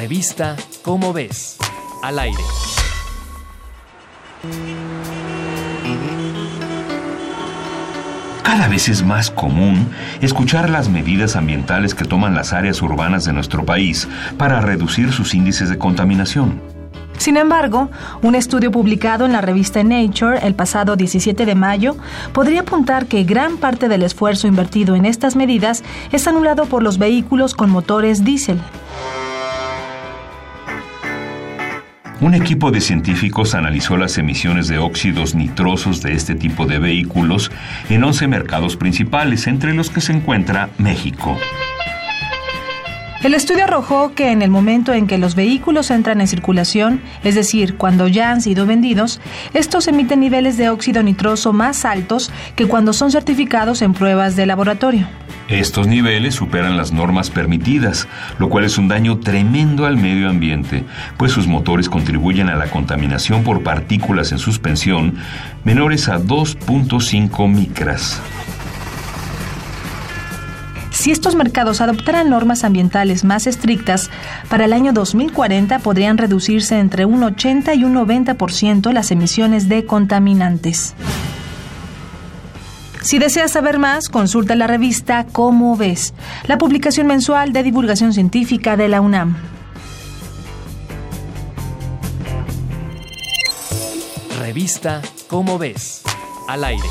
Revista Cómo ves, al aire. Cada vez es más común escuchar las medidas ambientales que toman las áreas urbanas de nuestro país para reducir sus índices de contaminación. Sin embargo, un estudio publicado en la revista Nature el pasado 17 de mayo podría apuntar que gran parte del esfuerzo invertido en estas medidas es anulado por los vehículos con motores diésel. Un equipo de científicos analizó las emisiones de óxidos nitrosos de este tipo de vehículos en 11 mercados principales, entre los que se encuentra México. El estudio arrojó que en el momento en que los vehículos entran en circulación, es decir, cuando ya han sido vendidos, estos emiten niveles de óxido nitroso más altos que cuando son certificados en pruebas de laboratorio. Estos niveles superan las normas permitidas, lo cual es un daño tremendo al medio ambiente, pues sus motores contribuyen a la contaminación por partículas en suspensión menores a 2.5 micras. Si estos mercados adoptaran normas ambientales más estrictas, para el año 2040 podrían reducirse entre un 80 y un 90% las emisiones de contaminantes. Si deseas saber más, consulta la revista Cómo ves, la publicación mensual de divulgación científica de la UNAM. Revista Cómo ves, al aire.